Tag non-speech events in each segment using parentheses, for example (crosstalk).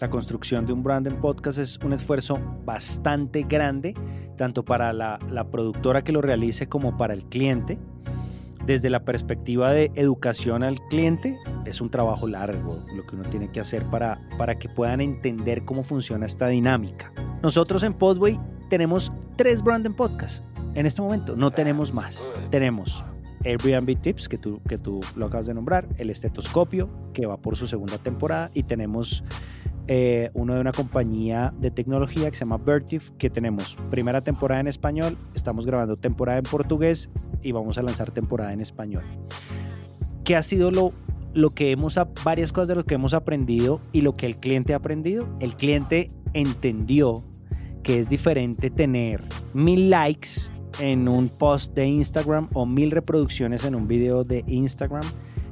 La construcción de un brand en podcast es un esfuerzo bastante grande, tanto para la, productora que lo realice como para el cliente desde la perspectiva de educación al cliente, es un trabajo largo lo que uno tiene que hacer para, para que puedan entender cómo funciona esta dinámica. Nosotros en Podway tenemos tres branding podcasts en este momento, no tenemos más. Tenemos Airbnb Tips, que tú, que tú lo acabas de nombrar, el estetoscopio, que va por su segunda temporada, y tenemos eh, uno de una compañía de tecnología que se llama Vertif, que tenemos primera temporada en español, estamos grabando temporada en portugués y vamos a lanzar temporada en español. ¿Qué ha sido lo, lo que hemos, varias cosas de lo que hemos aprendido y lo que el cliente ha aprendido? El cliente entendió que es diferente tener mil likes en un post de Instagram o mil reproducciones en un video de Instagram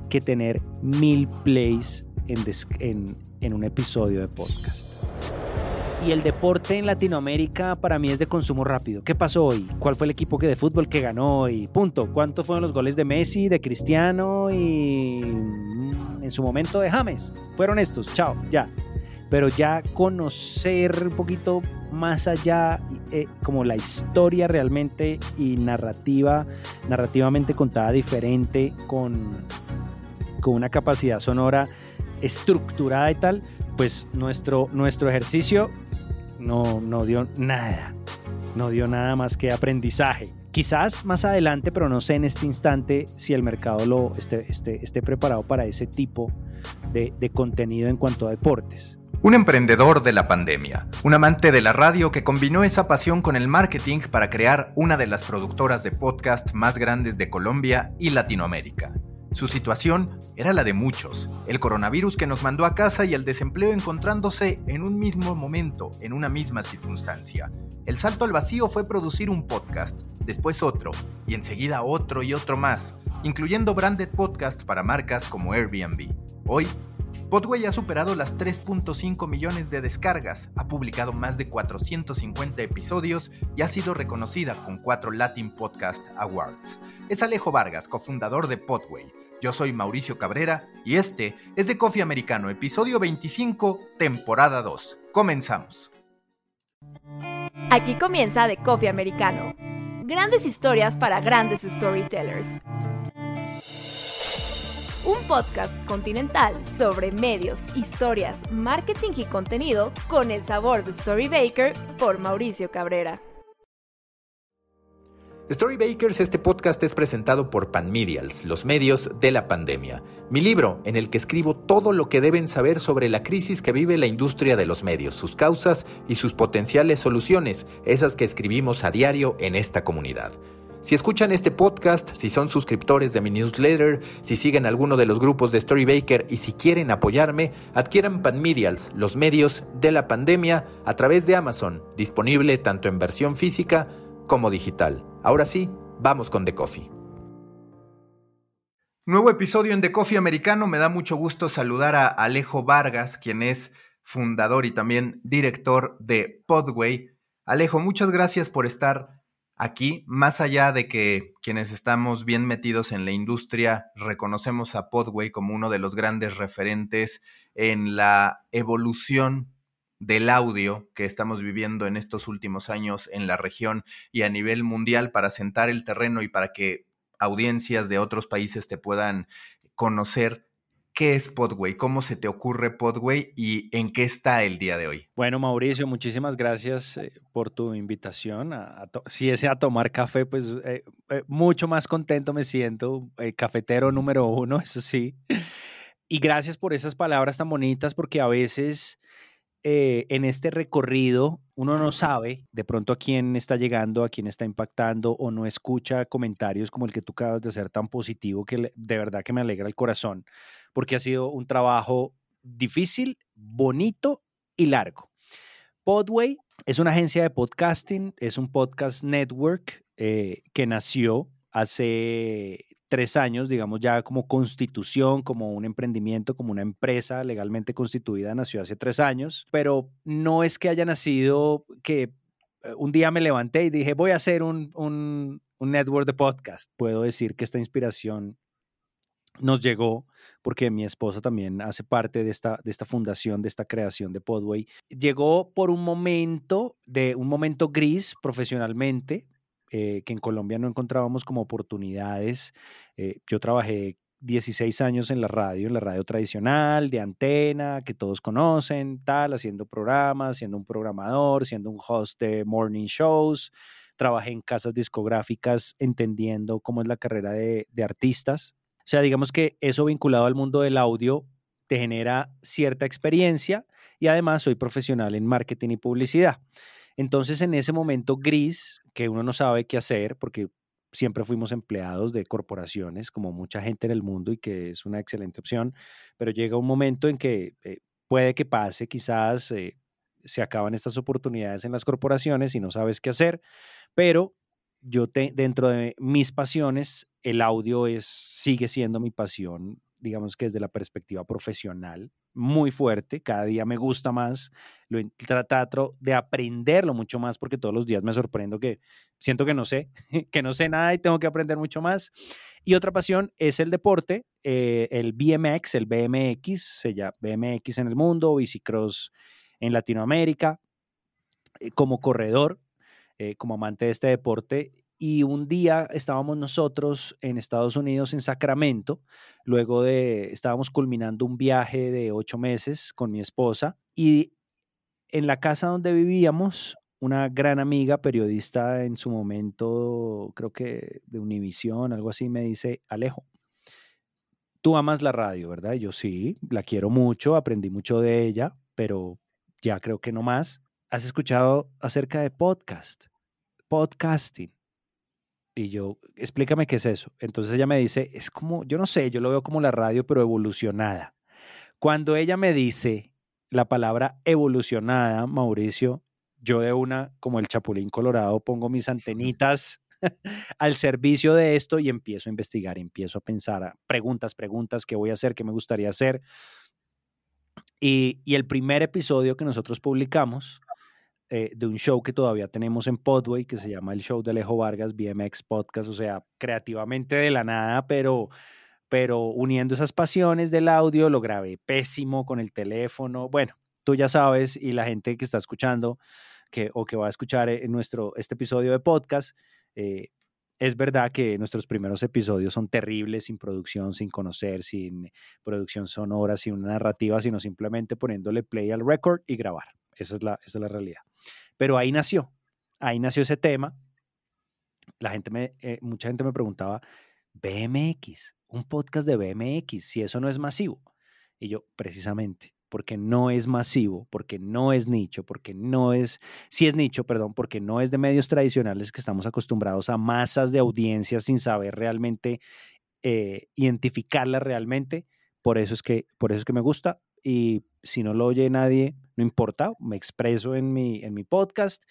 que tener mil plays en, en, en un episodio de podcast. Y el deporte en Latinoamérica para mí es de consumo rápido. ¿Qué pasó hoy? ¿Cuál fue el equipo que de fútbol que ganó? Y punto. ¿Cuántos fueron los goles de Messi, de Cristiano y mm, en su momento de James? Fueron estos. Chao, ya. Pero ya conocer un poquito más allá, eh, como la historia realmente y narrativa, narrativamente contada diferente, con, con una capacidad sonora estructurada y tal, pues nuestro, nuestro ejercicio no, no dio nada, no dio nada más que aprendizaje. Quizás más adelante, pero no sé en este instante si el mercado lo esté, esté, esté preparado para ese tipo de, de contenido en cuanto a deportes. Un emprendedor de la pandemia, un amante de la radio que combinó esa pasión con el marketing para crear una de las productoras de podcast más grandes de Colombia y Latinoamérica. Su situación era la de muchos, el coronavirus que nos mandó a casa y el desempleo encontrándose en un mismo momento, en una misma circunstancia. El salto al vacío fue producir un podcast, después otro, y enseguida otro y otro más, incluyendo branded podcast para marcas como Airbnb. Hoy, Podway ha superado las 3.5 millones de descargas, ha publicado más de 450 episodios y ha sido reconocida con cuatro Latin Podcast Awards. Es Alejo Vargas, cofundador de Podway. Yo soy Mauricio Cabrera y este es de Coffee Americano, episodio 25, temporada 2. Comenzamos. Aquí comienza de Coffee Americano. Grandes historias para grandes storytellers un podcast continental sobre medios, historias, marketing y contenido con el sabor de Story Baker por Mauricio Cabrera. Story Bakers, este podcast es presentado por Panmedials, los medios de la pandemia. Mi libro, en el que escribo todo lo que deben saber sobre la crisis que vive la industria de los medios, sus causas y sus potenciales soluciones, esas que escribimos a diario en esta comunidad. Si escuchan este podcast, si son suscriptores de mi newsletter, si siguen alguno de los grupos de Storybaker y si quieren apoyarme, adquieran Panmedials, los medios de la pandemia, a través de Amazon, disponible tanto en versión física como digital. Ahora sí, vamos con The Coffee. Nuevo episodio en The Coffee Americano. Me da mucho gusto saludar a Alejo Vargas, quien es fundador y también director de Podway. Alejo, muchas gracias por estar Aquí, más allá de que quienes estamos bien metidos en la industria reconocemos a Podway como uno de los grandes referentes en la evolución del audio que estamos viviendo en estos últimos años en la región y a nivel mundial para sentar el terreno y para que audiencias de otros países te puedan conocer ¿Qué es Podway? ¿Cómo se te ocurre Podway y en qué está el día de hoy? Bueno, Mauricio, muchísimas gracias eh, por tu invitación. si es a tomar café, pues eh, eh, mucho más contento me siento. cafetero número uno, (laughs) eso sí. Y gracias por esas palabras tan bonitas, porque a veces en este recorrido uno no sabe de pronto a quién está llegando, a quién está impactando o no escucha comentarios como el que tú acabas de hacer tan positivo que de verdad que me alegra el corazón porque ha sido un trabajo difícil, bonito y largo. Podway es una agencia de podcasting, es un podcast network eh, que nació hace tres años, digamos ya como constitución, como un emprendimiento, como una empresa legalmente constituida, nació hace tres años, pero no es que haya nacido que eh, un día me levanté y dije, voy a hacer un, un network de podcast. Puedo decir que esta inspiración nos llegó porque mi esposa también hace parte de esta, de esta fundación, de esta creación de Podway. Llegó por un momento, de un momento gris profesionalmente, eh, que en Colombia no encontrábamos como oportunidades. Eh, yo trabajé 16 años en la radio, en la radio tradicional, de antena, que todos conocen, tal, haciendo programas, siendo un programador, siendo un host de morning shows. Trabajé en casas discográficas entendiendo cómo es la carrera de, de artistas. O sea, digamos que eso vinculado al mundo del audio te genera cierta experiencia y además soy profesional en marketing y publicidad. Entonces, en ese momento gris, que uno no sabe qué hacer, porque siempre fuimos empleados de corporaciones, como mucha gente en el mundo, y que es una excelente opción, pero llega un momento en que eh, puede que pase, quizás eh, se acaban estas oportunidades en las corporaciones y no sabes qué hacer, pero yo te, dentro de mis pasiones, el audio es, sigue siendo mi pasión, digamos que desde la perspectiva profesional, muy fuerte, cada día me gusta más, lo trato de aprenderlo mucho más porque todos los días me sorprendo que siento que no sé, (laughs) que no sé nada y tengo que aprender mucho más. Y otra pasión es el deporte, eh, el BMX, el BMX, se llama BMX en el mundo, bicicross en Latinoamérica, eh, como corredor, eh, como amante de este deporte y un día estábamos nosotros en Estados Unidos, en Sacramento, luego de, estábamos culminando un viaje de ocho meses con mi esposa y en la casa donde vivíamos, una gran amiga, periodista en su momento, creo que de Univisión, algo así, me dice, Alejo, tú amas la radio, ¿verdad? Y yo sí, la quiero mucho, aprendí mucho de ella, pero ya creo que no más. ¿Has escuchado acerca de podcast? Podcasting. Y yo, explícame qué es eso. Entonces ella me dice, es como, yo no sé, yo lo veo como la radio, pero evolucionada. Cuando ella me dice la palabra evolucionada, Mauricio, yo de una, como el chapulín colorado, pongo mis antenitas (laughs) al servicio de esto y empiezo a investigar, empiezo a pensar, preguntas, preguntas, qué voy a hacer, qué me gustaría hacer. Y, y el primer episodio que nosotros publicamos eh, de un show que todavía tenemos en Podway, que se llama el show de Alejo Vargas, BMX Podcast, o sea, creativamente de la nada, pero, pero uniendo esas pasiones del audio, lo grabé pésimo con el teléfono. Bueno, tú ya sabes, y la gente que está escuchando que, o que va a escuchar en nuestro, este episodio de podcast, eh, es verdad que nuestros primeros episodios son terribles, sin producción, sin conocer, sin producción sonora, sin una narrativa, sino simplemente poniéndole play al record y grabar. Esa es la, esa es la realidad. Pero ahí nació, ahí nació ese tema. La gente me, eh, mucha gente me preguntaba, BMX, un podcast de BMX, si eso no es masivo. Y yo, precisamente, porque no es masivo, porque no es nicho, porque no es, si es nicho, perdón, porque no es de medios tradicionales que estamos acostumbrados a masas de audiencias sin saber realmente eh, identificarlas realmente. Por eso es que, por eso es que me gusta y si no lo oye nadie, no importa, me expreso en mi, en mi podcast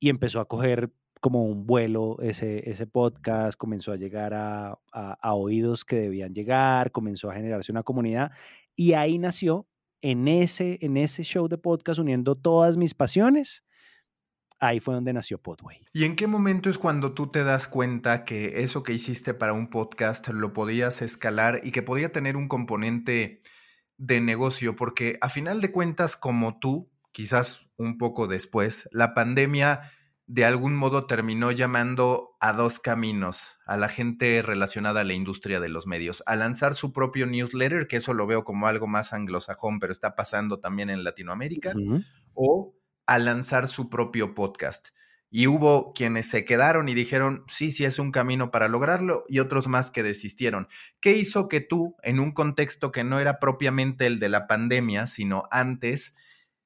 y empezó a coger como un vuelo ese, ese podcast, comenzó a llegar a, a, oídos que debían llegar, comenzó a generarse una comunidad y ahí nació en ese, en ese show de podcast uniendo todas mis pasiones. Ahí fue donde nació Podway. ¿Y en qué momento es cuando tú te das cuenta que eso que hiciste para un podcast lo podías escalar y que podía tener un componente de negocio, porque a final de cuentas, como tú, quizás un poco después, la pandemia de algún modo terminó llamando a dos caminos a la gente relacionada a la industria de los medios, a lanzar su propio newsletter, que eso lo veo como algo más anglosajón, pero está pasando también en Latinoamérica, o a lanzar su propio podcast. Y hubo quienes se quedaron y dijeron, sí, sí es un camino para lograrlo, y otros más que desistieron. ¿Qué hizo que tú, en un contexto que no era propiamente el de la pandemia, sino antes,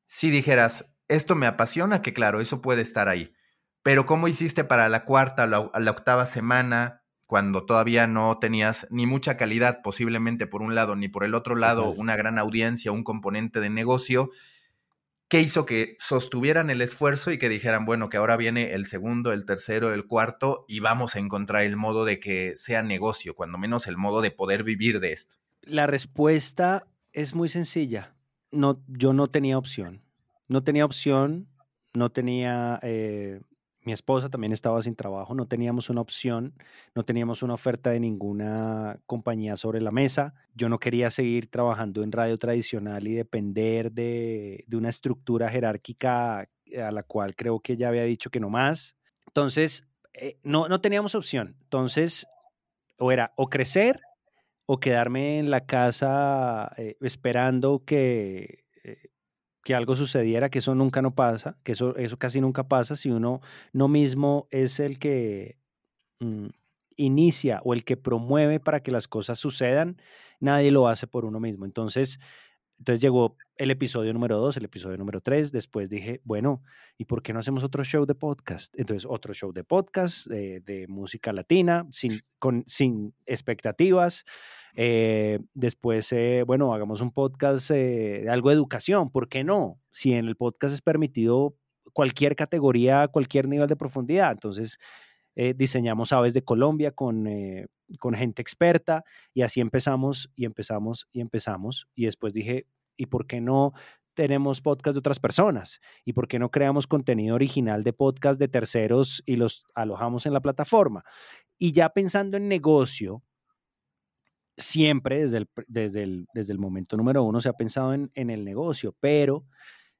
si dijeras, esto me apasiona, que claro, eso puede estar ahí, pero ¿cómo hiciste para la cuarta, la, la octava semana, cuando todavía no tenías ni mucha calidad, posiblemente por un lado, ni por el otro lado, una gran audiencia, un componente de negocio? ¿Qué hizo que sostuvieran el esfuerzo y que dijeran, bueno, que ahora viene el segundo, el tercero, el cuarto y vamos a encontrar el modo de que sea negocio, cuando menos el modo de poder vivir de esto? La respuesta es muy sencilla. No, yo no tenía opción. No tenía opción, no tenía, eh, mi esposa también estaba sin trabajo, no teníamos una opción, no teníamos una oferta de ninguna compañía sobre la mesa. Yo no quería seguir trabajando en radio tradicional y depender de, de una estructura jerárquica a la cual creo que ya había dicho que no más. Entonces, eh, no, no teníamos opción. Entonces, o era o crecer o quedarme en la casa eh, esperando que, eh, que algo sucediera, que eso nunca no pasa, que eso, eso casi nunca pasa si uno no mismo es el que mm, inicia o el que promueve para que las cosas sucedan, nadie lo hace por uno mismo. Entonces, entonces llegó el episodio número 2, el episodio número 3. Después dije, bueno, ¿y por qué no hacemos otro show de podcast? Entonces, otro show de podcast eh, de música latina, sin, con, sin expectativas. Eh, después, eh, bueno, hagamos un podcast de algo de educación. ¿Por qué no? Si en el podcast es permitido cualquier categoría, cualquier nivel de profundidad. Entonces, diseñamos Aves de Colombia con, con gente experta y así empezamos y empezamos y empezamos. Y después dije, ¿y por qué no tenemos podcast de otras personas? ¿Y por qué no creamos contenido original de podcast de terceros y los alojamos en la plataforma? Y ya pensando en negocio, siempre desde el, desde el, desde el momento número uno se ha pensado en, en el negocio, pero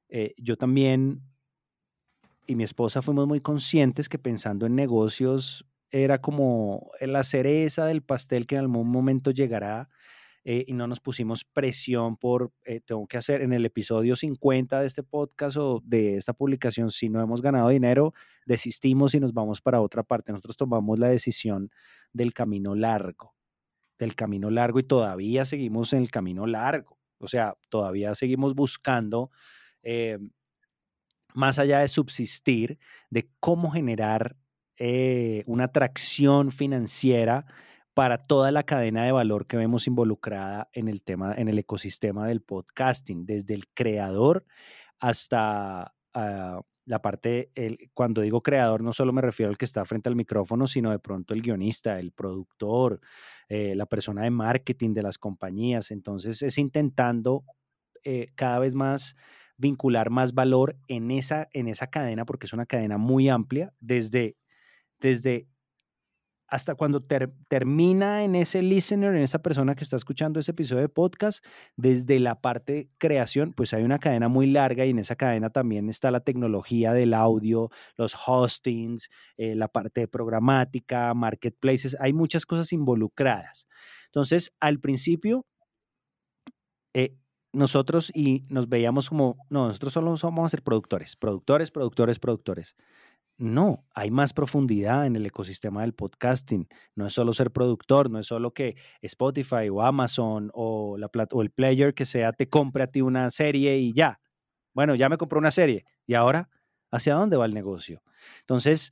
eh, yo también y mi esposa fuimos muy conscientes que pensando en negocios era como la cereza del pastel que en algún momento llegará eh, y no nos pusimos presión por, eh, tengo que hacer en el episodio 50 de este podcast o de esta publicación, si no hemos ganado dinero, desistimos y nos vamos para otra parte. Nosotros tomamos la decisión del camino largo, del camino largo y todavía seguimos en el camino largo. O sea, todavía seguimos buscando, eh, más allá de subsistir, de cómo generar una atracción financiera para toda la cadena de valor que vemos involucrada en el tema, en el ecosistema del podcasting, desde el creador hasta ah, la parte, el, cuando digo creador, no solo me refiero al que está frente al micrófono, sino de pronto el guionista, el productor, eh, la persona de marketing de las compañías. Entonces es intentando eh, cada vez más vincular más valor en esa, en esa cadena, porque es una cadena muy amplia, desde, desde hasta cuando termina en ese listener, en esa persona que está escuchando ese episodio de podcast, desde la parte creación, pues hay una cadena muy larga y en esa cadena también está la tecnología del audio, los hostings, eh, la parte de programática, marketplaces, hay muchas cosas involucradas. Entonces, al principio, eh, nosotros y nos veíamos como, no, nosotros solo vamos a ser productores, productores, productores, productores. No, hay más profundidad en el ecosistema del podcasting. No es solo ser productor, no es solo que Spotify o Amazon o, la, o el player que sea te compre a ti una serie y ya. Bueno, ya me compró una serie. ¿Y ahora hacia dónde va el negocio? Entonces,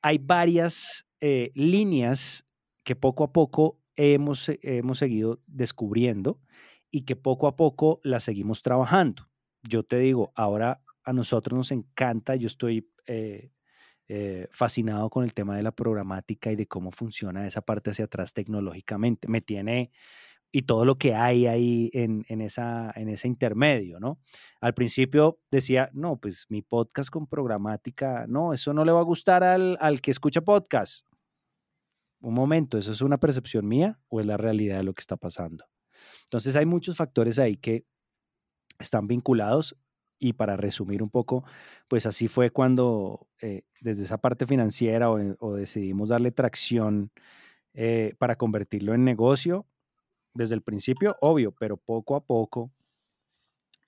hay varias eh, líneas que poco a poco hemos, hemos seguido descubriendo y que poco a poco las seguimos trabajando. Yo te digo, ahora a nosotros nos encanta, yo estoy eh, eh, fascinado con el tema de la programática y de cómo funciona esa parte hacia atrás tecnológicamente. Me tiene y todo lo que hay ahí en, esa, en ese intermedio, ¿no? Al principio decía, no, pues mi podcast con programática, no, eso no le va a gustar al, al que escucha podcast. Un momento, ¿eso es una percepción mía o es la realidad de lo que está pasando? Entonces hay muchos factores ahí que están vinculados y para resumir un poco, pues así fue cuando eh, desde esa parte financiera o, decidimos darle tracción eh, para convertirlo en negocio desde el principio, obvio, pero poco a poco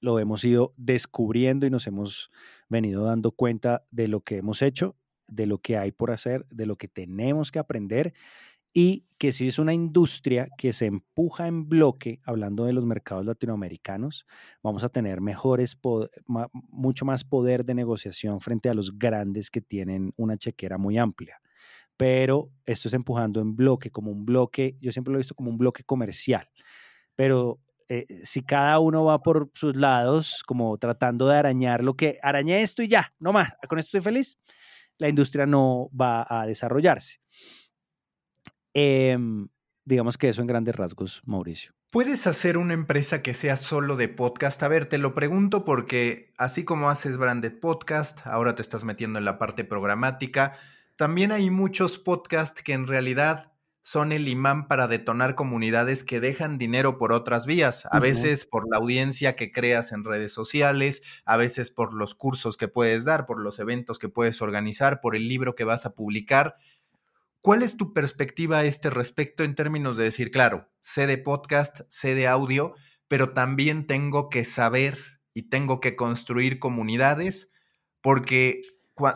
lo hemos ido descubriendo y nos hemos venido dando cuenta de lo que hemos hecho, de lo que hay por hacer, de lo que tenemos que aprender y que si es una industria que se empuja en bloque, hablando de los mercados latinoamericanos, vamos a tener mejores, mucho más poder de negociación frente a los grandes que tienen una chequera muy amplia. Pero esto es empujando en bloque, como un bloque, yo siempre lo he visto como un bloque comercial, pero eh, si cada uno va por sus lados, como tratando de arañar lo que arañé esto y ya, no más, con esto estoy feliz, la industria no va a desarrollarse. Em, digamos que eso en grandes rasgos, Mauricio. ¿Puedes hacer una empresa que sea solo de podcast? A ver, te lo pregunto porque así como haces branded podcast, ahora te estás metiendo en la parte programática, también hay muchos podcasts que en realidad son el imán para detonar comunidades que dejan dinero por otras vías, a veces por la audiencia que creas en redes sociales, a veces por los cursos que puedes dar, por los eventos que puedes organizar, por el libro que vas a publicar. ¿Cuál es tu perspectiva a este respecto en términos de decir, claro, sé de podcast, sé de audio, pero también tengo que saber y tengo que construir comunidades porque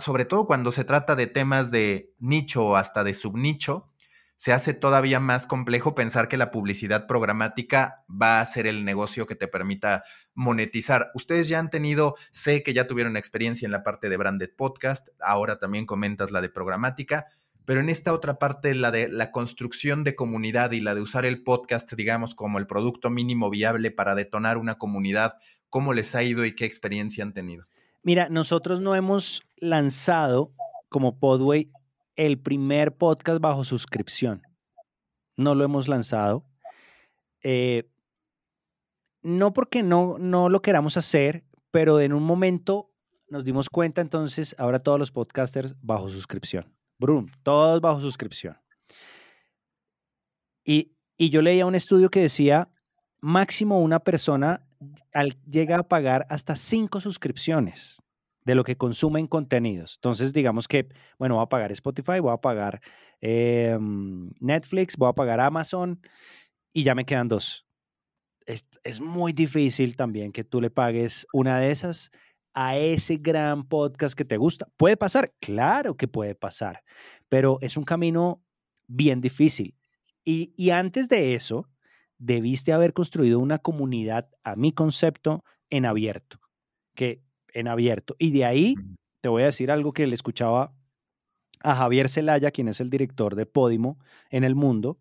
sobre todo cuando se trata de temas de nicho o hasta de subnicho, se hace todavía más complejo pensar que la publicidad programática va a ser el negocio que te permita monetizar. Ustedes ya han tenido, sé que ya tuvieron experiencia en la parte de branded podcast, ahora también comentas la de programática, pero en esta otra parte, la de la construcción de comunidad y la de usar el podcast, digamos, como el producto mínimo viable para detonar una comunidad, ¿cómo les ha ido y qué experiencia han tenido? Mira, nosotros no hemos lanzado como Podway el primer podcast bajo suscripción. No lo hemos lanzado. Eh, no porque no, no lo queramos hacer, pero en un momento nos dimos cuenta, entonces ahora todos los podcasters bajo suscripción. Brum, todos bajo suscripción. Y, y yo leía un estudio que decía, máximo una persona llega a pagar hasta cinco suscripciones de lo que consumen contenidos. Entonces, digamos que, bueno, voy a pagar Spotify, voy a pagar em, Netflix, voy a pagar Amazon y ya me quedan dos. Es, es, muy difícil también que tú le pagues una de esas a ese gran podcast que te gusta. ¿Puede pasar? Claro que puede pasar, pero es un camino bien difícil. Y, y antes de eso, debiste haber construido una comunidad, a mi concepto, en abierto, que en abierto. Y de ahí te voy a decir algo que le escuchaba a Javier Celaya, quien es el director de Podimo en el mundo,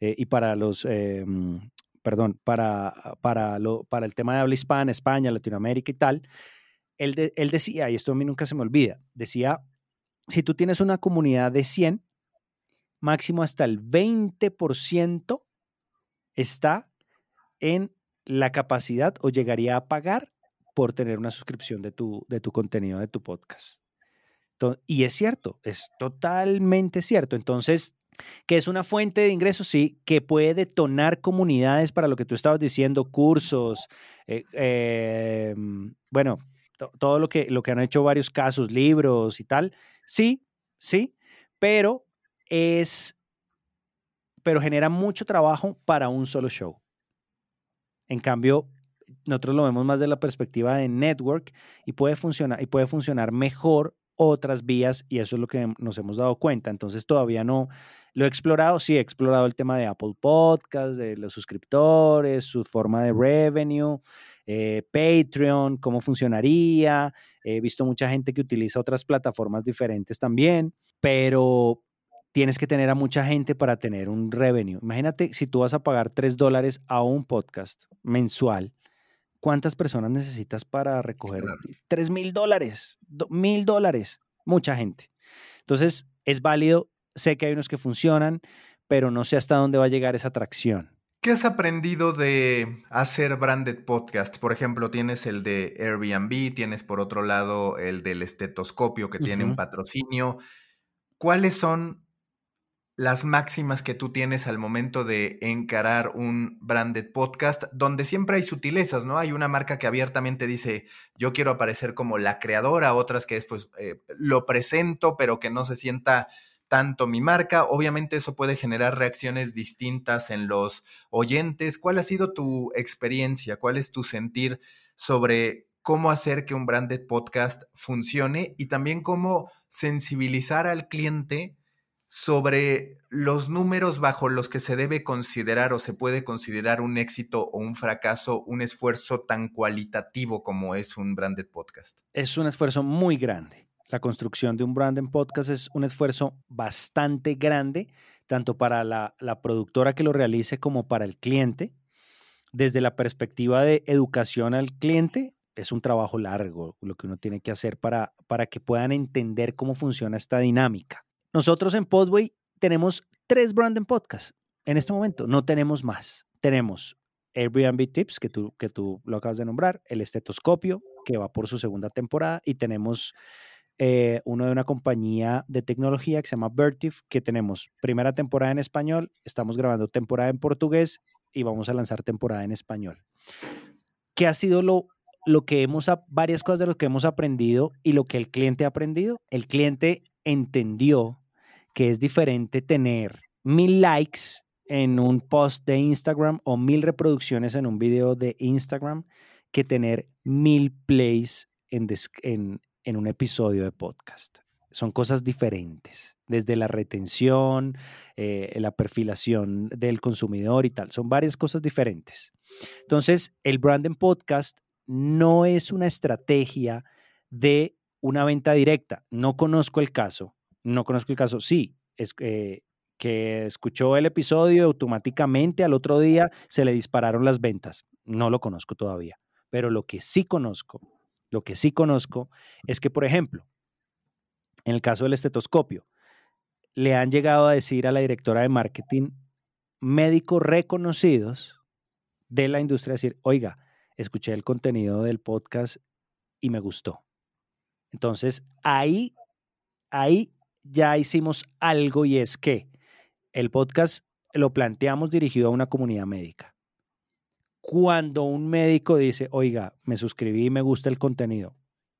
eh, y para los, eh, perdón, para, para, lo, para el tema de habla hispana, España, Latinoamérica y tal, él, decía, y esto a mí nunca se me olvida, decía, si tú tienes una comunidad de 100, máximo hasta el 20% está en la capacidad o llegaría a pagar por tener una suscripción de tu, de tu contenido, de tu podcast. y es cierto, es totalmente cierto. Entonces, que es una fuente de ingresos, sí, que puede detonar comunidades para lo que tú estabas diciendo, cursos, eh, em, bueno, todo lo que, lo que han hecho varios casos, libros y tal, sí, sí, pero es, pero genera mucho trabajo para un solo show. En cambio, nosotros lo vemos más de la perspectiva de network y puede funcionar, y puede funcionar mejor otras vías y eso es lo que nos hemos dado cuenta. Entonces todavía no lo he explorado, sí he explorado el tema de Apple Podcast, de los suscriptores, su forma de revenue, eh, Patreon, cómo funcionaría. He visto mucha gente que utiliza otras plataformas diferentes también, pero tienes que tener a mucha gente para tener un revenue. Imagínate si tú vas a pagar 3 dólares a un podcast mensual ¿Cuántas personas necesitas para recoger? Tres mil dólares, mil dólares, mucha gente. Entonces, es válido, sé que hay unos que funcionan, pero no sé hasta dónde va a llegar esa atracción. ¿Qué has aprendido de hacer branded podcast? Por ejemplo, tienes el de Airbnb, tienes por otro lado el del estetoscopio que tiene un patrocinio. ¿Cuáles son las máximas que tú tienes al momento de encarar un branded podcast, donde siempre hay sutilezas, ¿no? Hay una marca que abiertamente dice, yo quiero aparecer como la creadora, otras que después eh, lo presento, pero que no se sienta tanto mi marca. Obviamente eso puede generar reacciones distintas en los oyentes. ¿Cuál ha sido tu experiencia? ¿Cuál es tu sentir sobre cómo hacer que un branded podcast funcione y también cómo sensibilizar al cliente? sobre los números bajo los que se debe considerar o se puede considerar un éxito o un fracaso, un esfuerzo tan cualitativo como es un branded podcast? Es un esfuerzo muy grande. La construcción de un branded podcast es un esfuerzo bastante grande, tanto para la, productora que lo realice como para el cliente. Desde la perspectiva de educación al cliente, es un trabajo largo lo que uno tiene que hacer para, para que puedan entender cómo funciona esta dinámica. Nosotros en Podway tenemos tres branding podcasts. En este momento no tenemos más. Tenemos Airbnb Tips, que tú, que tú lo acabas de nombrar, el estetoscopio, que va por su segunda temporada, y tenemos eh, uno de una compañía de tecnología que se llama Vertif, que tenemos primera temporada en español, estamos grabando temporada en portugués y vamos a lanzar temporada en español. ¿Qué ha sido lo, lo que hemos, varias cosas de lo que hemos aprendido y lo que el cliente ha aprendido? El cliente entendió que es diferente tener mil likes en un post de Instagram o mil reproducciones en un video de Instagram que tener mil plays en, en, un episodio de podcast. Son cosas diferentes, desde la retención, eh, la perfilación del consumidor y tal. Son varias cosas diferentes. Entonces, el branding podcast no es una estrategia de una venta directa. No conozco el caso. No conozco el caso. Sí, es, eh, que escuchó el episodio automáticamente al otro día se le dispararon las ventas. No lo conozco todavía, pero lo que sí conozco, lo que sí conozco es que, por ejemplo, en el caso del estetoscopio, le han llegado a decir a la directora de marketing médicos reconocidos de la industria, decir, oiga, escuché el contenido del podcast y me gustó. Entonces, ahí, ahí ya hicimos algo y es que el podcast lo planteamos dirigido a una comunidad médica. Cuando un médico dice, oiga, me suscribí y me gusta el contenido,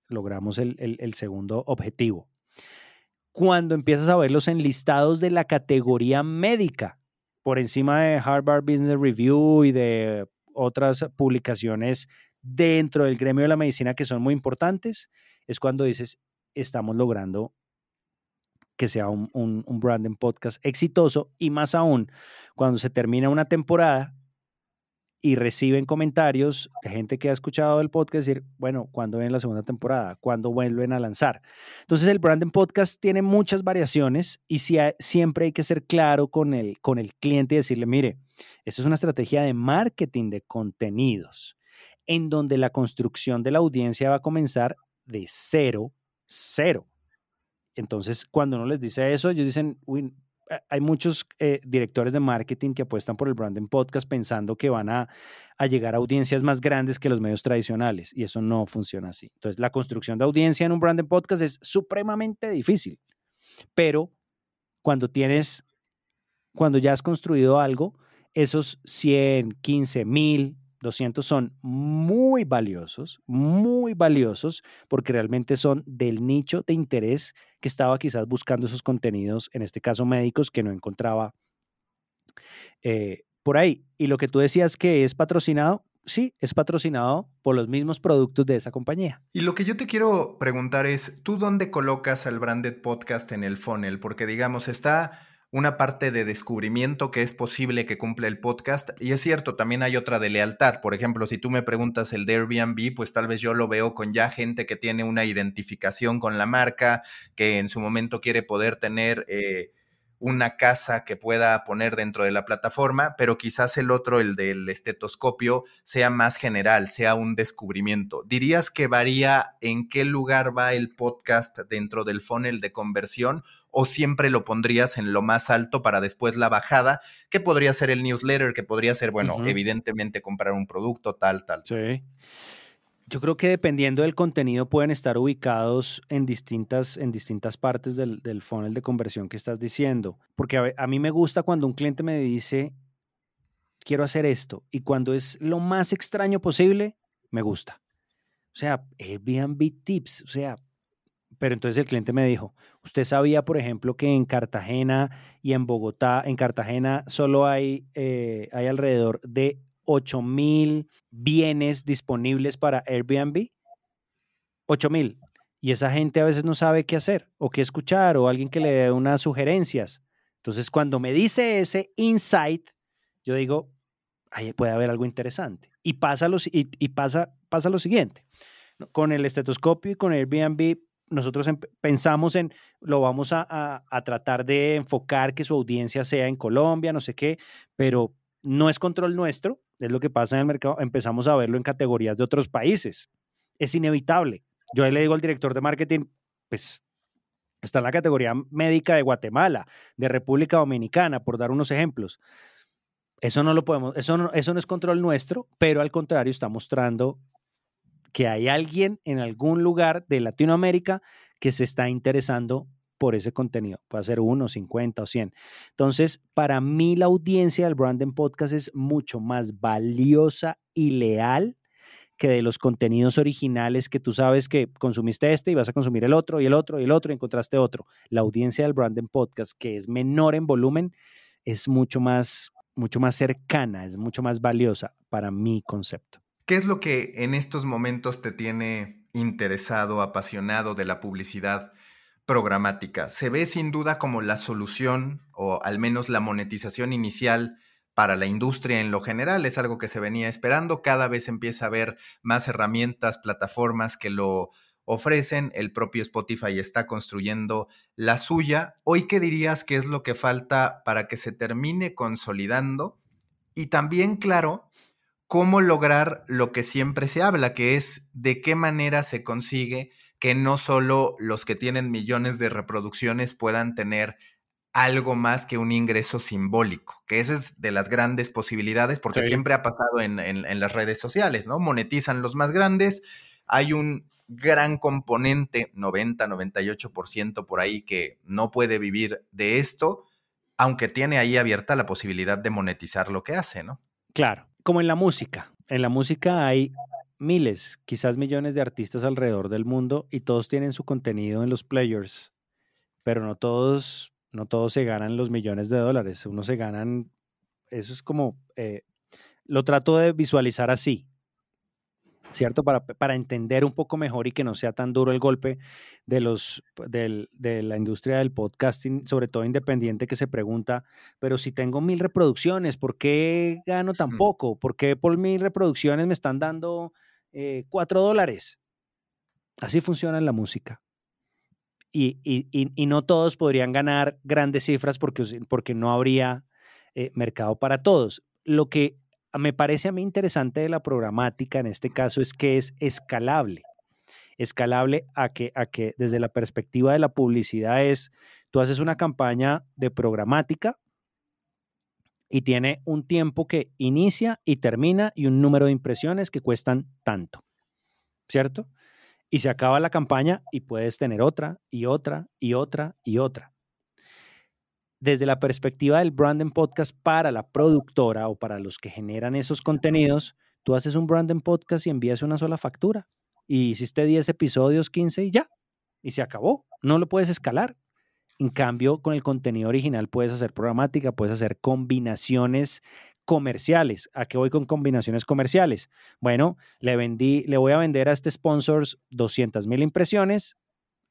logramos el, segundo objetivo. Cuando empiezas a ver los enlistados de la categoría médica, por encima de Harvard Business Review y de otras publicaciones dentro del gremio de la medicina que son muy importantes, es cuando dices, estamos logrando que sea un, un, un branding podcast exitoso y más aún cuando se termina una temporada y reciben comentarios de gente que ha escuchado el podcast decir, bueno, ¿cuándo viene la segunda temporada? ¿Cuándo vuelven a lanzar? Entonces el branding podcast tiene muchas variaciones y si siempre hay que ser claro con el, con el cliente y decirle, mire, esto es una estrategia de marketing de contenidos en donde la construcción de la audiencia va a comenzar de cero, cero. Entonces, cuando uno les dice eso, ellos dicen, hay muchos eh, directores de marketing que apuestan por el branding podcast pensando que van a, llegar a audiencias más grandes que los medios tradicionales y eso no funciona así. Entonces, la construcción de audiencia en un branding podcast es supremamente difícil, pero cuando tienes, cuando ya has construido algo, esos 100, 15 mil, 200 son muy valiosos, muy valiosos, porque realmente son del nicho de interés que estaba quizás buscando esos contenidos, en este caso médicos, que no encontraba eh, por ahí. Y lo que tú decías que es patrocinado, sí, es patrocinado por los mismos productos de esa compañía. Y lo que yo te quiero preguntar es, ¿tú dónde colocas al branded podcast en el funnel? Porque digamos, está una parte de descubrimiento que es posible que cumpla el podcast. Y es cierto, también hay otra de lealtad. Por ejemplo, si tú me preguntas el de Airbnb, pues tal vez yo lo veo con ya gente que tiene una identificación con la marca, que en su momento quiere poder tener... Eh, una casa que pueda poner dentro de la plataforma, pero quizás el otro, el del estetoscopio, sea más general, sea un descubrimiento. ¿Dirías que varía en qué lugar va el podcast dentro del funnel de conversión o siempre lo pondrías en lo más alto para después la bajada, que podría ser el newsletter, que podría ser, bueno, evidentemente comprar un producto, tal, tal? Sí. Yo creo que dependiendo del contenido pueden estar ubicados en distintas, en distintas partes del, del funnel de conversión que estás diciendo. Porque a, mí me gusta cuando un cliente me dice, quiero hacer esto. Y cuando es lo más extraño posible, me gusta. O sea, Airbnb Tips. O sea, pero entonces el cliente me dijo, usted sabía, por ejemplo, que en Cartagena y en Bogotá, en Cartagena solo hay, eh, hay alrededor de 8.000 bienes disponibles para Airbnb. 8.000. Y esa gente a veces no sabe qué hacer o qué escuchar o alguien que le dé unas sugerencias. Entonces, cuando me dice ese insight, yo digo, ahí puede haber algo interesante. Y pasa lo, y, pasa, pasa lo siguiente. Con el estetoscopio y con Airbnb, nosotros pensamos en, lo vamos a, a, tratar de enfocar que su audiencia sea en Colombia, no sé qué, pero no es control nuestro, es lo que pasa en el mercado, empezamos a verlo en categorías de otros países. Es inevitable. Yo ahí le digo al director de marketing, pues está en la categoría médica de Guatemala, de República Dominicana, por dar unos ejemplos. Eso no lo podemos, eso no, eso no es control nuestro, pero al contrario está mostrando que hay alguien en algún lugar de Latinoamérica que se está interesando por ese contenido. Puede ser uno, 50 o 100. Entonces, para mí la audiencia del Brandon Podcast es mucho más valiosa y leal que de los contenidos originales que tú sabes que consumiste este y vas a consumir el otro y el otro y el otro y encontraste otro. La audiencia del Brandon Podcast, que es menor en volumen, es mucho más, mucho más cercana, es mucho más valiosa para mi concepto. ¿Qué es lo que en estos momentos te tiene interesado, apasionado de la publicidad programática? Se ve sin duda como la solución o al menos la monetización inicial para la industria en lo general. Es algo que se venía esperando. Cada vez empieza a haber más herramientas, plataformas que lo ofrecen. El propio Spotify está construyendo la suya. Hoy, ¿qué dirías que es lo que falta para que se termine consolidando? Y también, claro, cómo lograr lo que siempre se habla, que es de qué manera se consigue que no solo los que tienen millones de reproducciones puedan tener algo más que un ingreso simbólico, que esa es de las grandes posibilidades, porque siempre ha pasado en, las redes sociales, ¿no? Monetizan los más grandes, hay un gran componente, 90, 98% por ahí, que no puede vivir de esto, aunque tiene ahí abierta la posibilidad de monetizar lo que hace, ¿no? Claro, como en la música. En la música hay miles, quizás millones de artistas alrededor del mundo y todos tienen su contenido en los players, pero no todos no todos se ganan los millones de dólares, uno se ganan, eso es como, eh, lo trato de visualizar así, ¿cierto? Para, para, entender un poco mejor y que no sea tan duro el golpe de, los, de la industria del podcasting, sobre todo independiente, que se pregunta, pero si tengo mil reproducciones, ¿por qué gano tan poco? ¿Por qué por mil reproducciones me están dando eh, cuatro dólares? Así funciona la música y, no todos podrían ganar grandes cifras porque, porque no habría eh, mercado para todos. Lo que me parece a mí interesante de la programática en este caso es que es escalable. Escalable a que, a que desde la perspectiva de la publicidad es, tú haces una campaña de programática y tiene un tiempo que inicia y termina y un número de impresiones que cuestan tanto, ¿cierto? y se acaba la campaña y puedes tener otra y otra y otra y otra. Desde la perspectiva del branding podcast para la productora o para los que generan esos contenidos, tú haces un branding podcast y envías una sola factura. Y hiciste 10 episodios, 15 y ya. Y se acabó. No lo puedes escalar. En cambio, con el contenido original puedes hacer programática, puedes hacer combinaciones comerciales. ¿A qué voy con combinaciones comerciales? Bueno, le vendí, le voy a vender a este sponsors 200 mil impresiones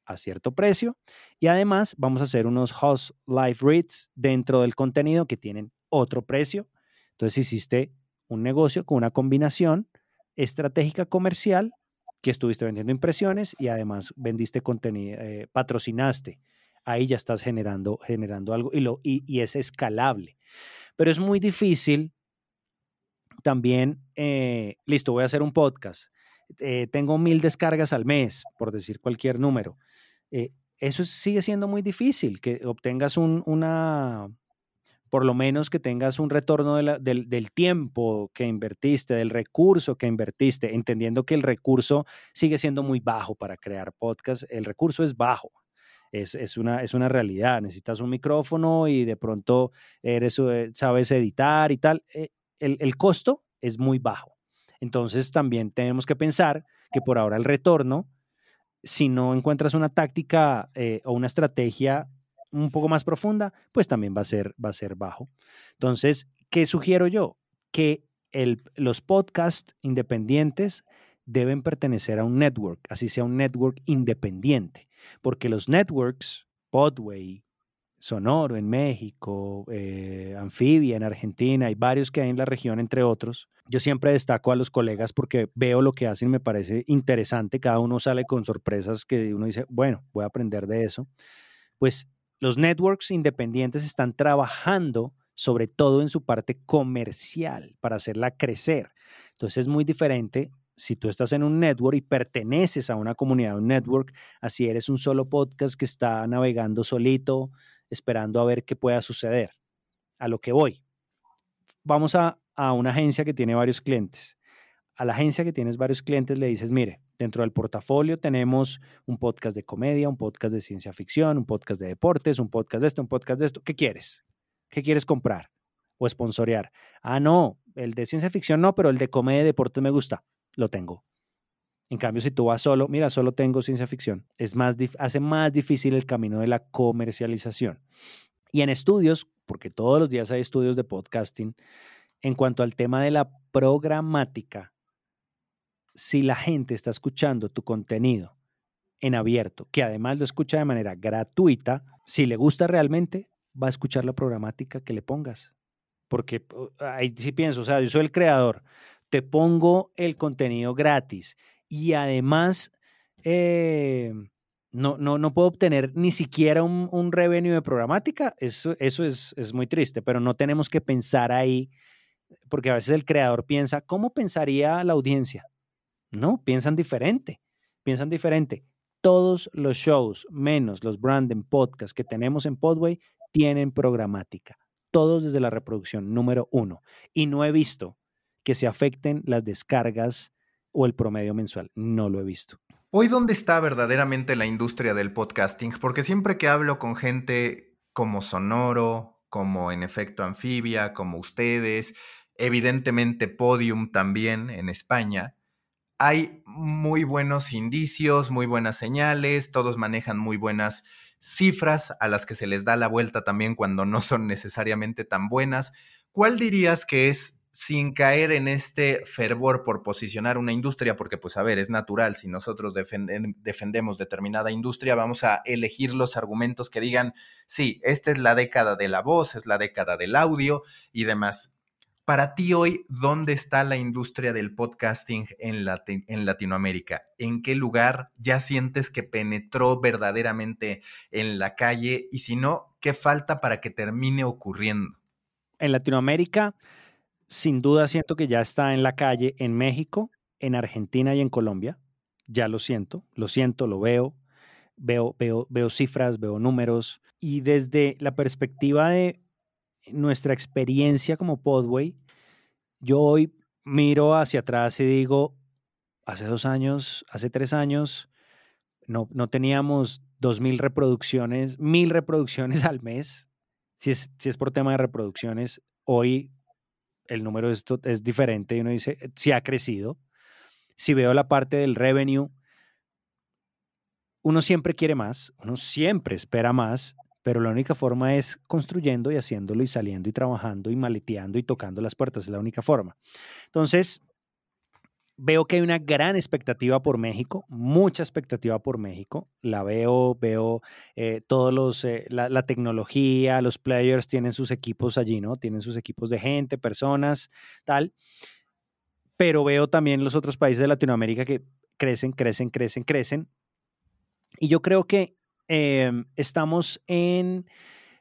a cierto precio y además vamos a hacer unos host live reads dentro del contenido que tienen otro precio. Entonces hiciste un negocio con una combinación estratégica comercial que estuviste vendiendo impresiones y además vendiste contenido, eh, patrocinaste. Ahí ya estás generando, generando algo y, lo, y es escalable. Pero es muy difícil también, eh, listo, voy a hacer un podcast. Eh, tengo mil descargas al mes, por decir cualquier número. Eh, eso sigue siendo muy difícil, que obtengas un, una, por lo menos que tengas un retorno del, del, tiempo que invertiste, del recurso que invertiste, entendiendo que el recurso sigue siendo muy bajo para crear podcast. El recurso es bajo, es, una, es una realidad. Necesitas un micrófono y de pronto eres, eh, sabes editar y tal. Eh, el, costo es muy bajo. Entonces también tenemos que pensar que por ahora el retorno, si no encuentras una táctica eh, o una estrategia un poco más profunda, pues también va a ser, va a ser bajo. Entonces, ¿qué sugiero yo? Que el, los podcasts independientes deben pertenecer a un network, así sea un network independiente, porque los networks, Podway, Sonoro en México, eh, Amphibia en Argentina, hay varios que hay en la región, entre otros. Yo siempre destaco a los colegas porque veo lo que hacen, me parece interesante, cada uno sale con sorpresas que uno dice, bueno, voy a aprender de eso. Pues los networks independientes están trabajando sobre todo en su parte comercial para hacerla crecer. Entonces es muy diferente si tú estás en un network y perteneces a una comunidad, un network, así eres un solo podcast que está navegando solito, esperando a ver qué pueda suceder. A lo que voy. vamos a, a una agencia que tiene varios clientes. A la agencia que tienes varios clientes le dices, mire, dentro del portafolio tenemos un podcast de comedia, un podcast de ciencia ficción, un podcast de deportes, un podcast de esto, un podcast de esto. ¿Qué quieres? ¿Qué quieres comprar o sponsorear? Ah, no, el de ciencia ficción no, pero el de comedia y deportes me gusta. Lo tengo. En cambio, si tú vas solo, mira, solo tengo ciencia ficción. Es más, hace más difícil el camino de la comercialización. Y en estudios, porque todos los días hay estudios de podcasting, en cuanto al tema de la programática, si la gente está escuchando tu contenido en abierto, que además lo escucha de manera gratuita, si le gusta realmente, va a escuchar la programática que le pongas. Porque ahí sí pienso, o sea, yo soy el creador, te pongo el contenido gratis y además eh, no, no, no puedo obtener ni siquiera un, un revenue de programática, eso, eso es, es muy triste, pero no tenemos que pensar ahí, porque a veces el creador piensa, ¿cómo pensaría la audiencia? No, piensan diferente, piensan diferente. Todos los shows, menos los branding podcasts que tenemos en Podway, tienen programática. Todos desde la reproducción número uno. Y no he visto que se afecten las descargas o el promedio mensual. No lo he visto. Hoy, ¿dónde está verdaderamente la industria del podcasting? Porque siempre que hablo con gente como Sonoro, como en efecto Anfibia, como ustedes, evidentemente Podium también en España, hay muy buenos indicios, muy buenas señales, todos manejan muy buenas cifras a las que se les da la vuelta también cuando no son necesariamente tan buenas. ¿Cuál dirías que es sin caer en este fervor por posicionar una industria, porque pues a ver, es natural, si nosotros defendemos determinada industria, vamos a elegir los argumentos que digan, sí, esta es la década de la voz, es la década del audio y demás. Para ti hoy, ¿dónde está la industria del podcasting en, Latinoamérica? ¿En qué lugar ya sientes que penetró verdaderamente en la calle? Y si no, ¿qué falta para que termine ocurriendo? En Latinoamérica, sin duda siento que ya está en la calle en México, en Argentina y en Colombia. Ya lo siento, lo siento, lo veo. Veo, veo, veo cifras, veo números. Y desde la perspectiva de nuestra experiencia como Podway, yo hoy miro hacia atrás y digo, hace dos años, hace tres años, no, no teníamos dos mil reproducciones, mil reproducciones (laughs) al mes. Si es, si es por tema de reproducciones, hoy el número es, es diferente y uno dice, si ha crecido. Si veo la parte del revenue, uno siempre quiere más, uno siempre espera más, pero la única forma es construyendo y haciéndolo y saliendo y trabajando y maleteando y tocando las puertas, es la única forma. Entonces, veo que hay una gran expectativa por México, mucha expectativa por México. La veo, veo eh, todos los, eh, la, tecnología, los players tienen sus equipos allí, ¿no? Tienen sus equipos de gente, personas, tal. Pero veo también los otros países de Latinoamérica que crecen, crecen, crecen, crecen. Y yo creo que Em, estamos en,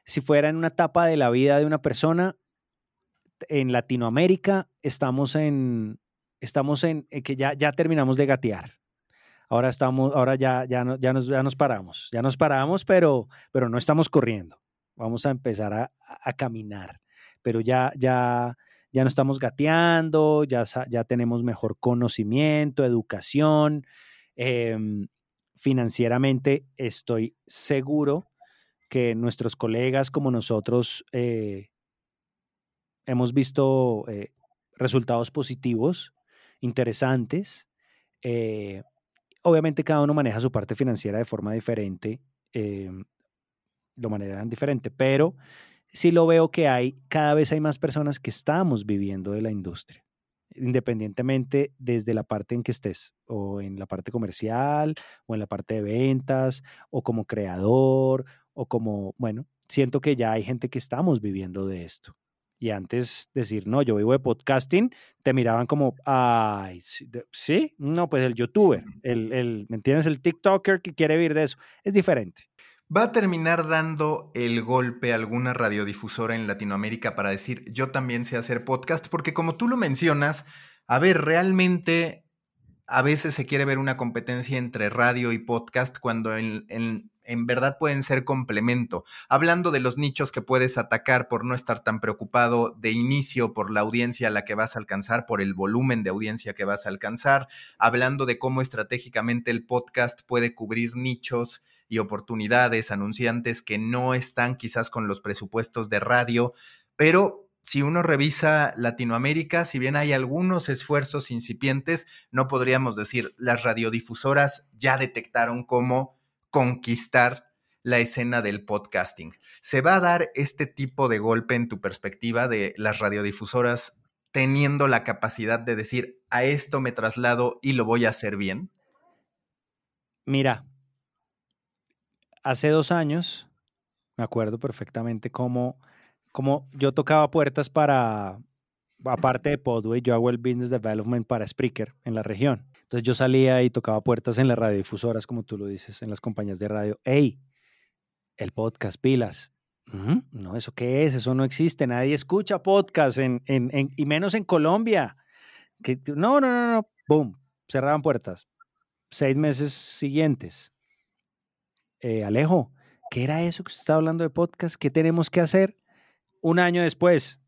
si fuera en una etapa de la vida de una persona, en Latinoamérica estamos en, estamos en, que ya, ya terminamos de gatear. Ahora estamos, ahora ya, ya, no, ya, nos, ya nos paramos, ya nos paramos, pero, pero no estamos corriendo. Vamos a empezar a, a caminar, pero ya, ya, ya no estamos gateando, ya, ya tenemos mejor conocimiento, educación. Eh, financieramente estoy seguro que nuestros colegas como nosotros eh, hemos visto eh, resultados positivos, interesantes. Eh, obviamente cada uno maneja su parte financiera de forma diferente, lo manejan diferente, pero sí lo veo que hay, cada vez hay más personas que estamos viviendo de la industria independientemente desde la parte en que estés, o en la parte comercial, o en la parte de ventas, o como creador, o como, bueno, siento que ya hay gente que estamos viviendo de esto. Y antes decir, no, yo vivo de podcasting, te miraban como, ay, sí, no, pues el youtuber, el, el, ¿me entiendes? El TikToker que quiere vivir de eso. Es diferente. ¿Va a terminar dando el golpe a alguna radiodifusora en Latinoamérica para decir yo también sé hacer podcast? Porque como tú lo mencionas, a ver, realmente a veces se quiere ver una competencia entre radio y podcast cuando en, en verdad pueden ser complemento. Hablando de los nichos que puedes atacar por no estar tan preocupado de inicio por la audiencia a la que vas a alcanzar, por el volumen de audiencia que vas a alcanzar, hablando de cómo estratégicamente el podcast puede cubrir nichos y oportunidades, anunciantes que no están quizás con los presupuestos de radio, pero si uno revisa Latinoamérica, si bien hay algunos esfuerzos incipientes, no podríamos decir las radiodifusoras ya detectaron cómo conquistar la escena del podcasting. ¿Se va a dar este tipo de golpe en tu perspectiva de las radiodifusoras teniendo la capacidad de decir a esto me traslado y lo voy a hacer bien? Mira, hace dos años, me acuerdo perfectamente cómo como yo tocaba puertas para, aparte de Podway, yo hago el business development para Spreaker en la región. Entonces yo salía y tocaba puertas en las radiodifusoras, como tú lo dices, en las compañías de radio. ¡Ey! El podcast, pilas. No, ¿eso qué es? Eso no existe. Nadie escucha podcast en, en, y menos en Colombia. Que, no, no, no, no. Boom. Cerraban puertas. Seis meses siguientes. Eh, Alejo, ¿qué era eso que usted estaba hablando de podcast? ¿Qué tenemos que hacer? Un año después,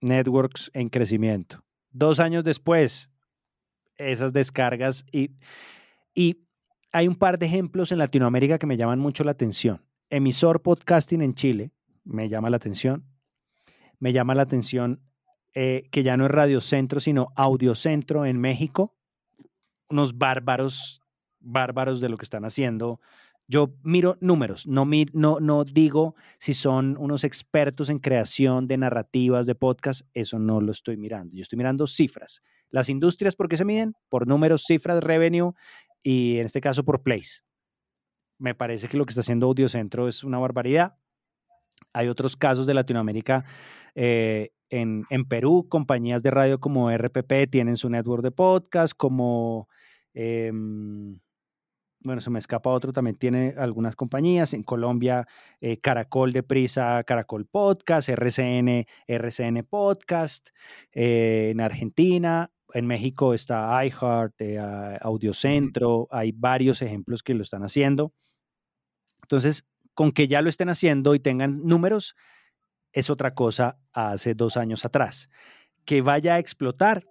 networks en crecimiento. Dos años después, esas descargas y, y hay un par de ejemplos en Latinoamérica que me llaman mucho la atención. Emisor podcasting en Chile me llama la atención. Me llama la atención eh, que ya no es Radio Centro, sino Audiocentro en México. Unos bárbaros, bárbaros de lo que están haciendo yo miro números, no, no, no digo si son unos expertos en creación de narrativas, de podcast, eso no lo estoy mirando. Yo estoy mirando cifras. Las industrias, ¿por qué se miden? Por números, cifras, revenue y en este caso por plays. Me parece que lo que está haciendo Audiocentro es una barbaridad. Hay otros casos de Latinoamérica. Eh, en, en, Perú, compañías de radio como RPP tienen su network de podcast, como... Em, bueno, se me escapa otro, también tiene algunas compañías. En Colombia, eh, Caracol de Prisa, Caracol Podcast, RCN, RCN Podcast. Eh, en Argentina, en México está iHeart, eh, Audiocentro. Hay varios ejemplos que lo están haciendo. Entonces, con que ya lo estén haciendo y tengan números, es otra cosa hace dos años atrás. Que vaya a explotar,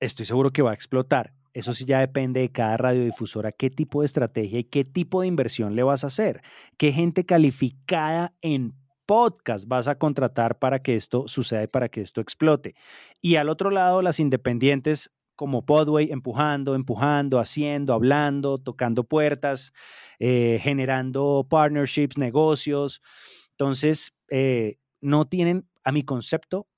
estoy seguro que va a explotar eso sí ya depende de cada radiodifusora, qué tipo de estrategia y qué tipo de inversión le vas a hacer, qué gente calificada en podcast vas a contratar para que esto suceda y para que esto explote. Y al otro lado, las independientes como Podway, empujando, empujando, haciendo, hablando, tocando puertas, eh, generando partnerships, negocios. Entonces, eh, no tienen, a mi concepto,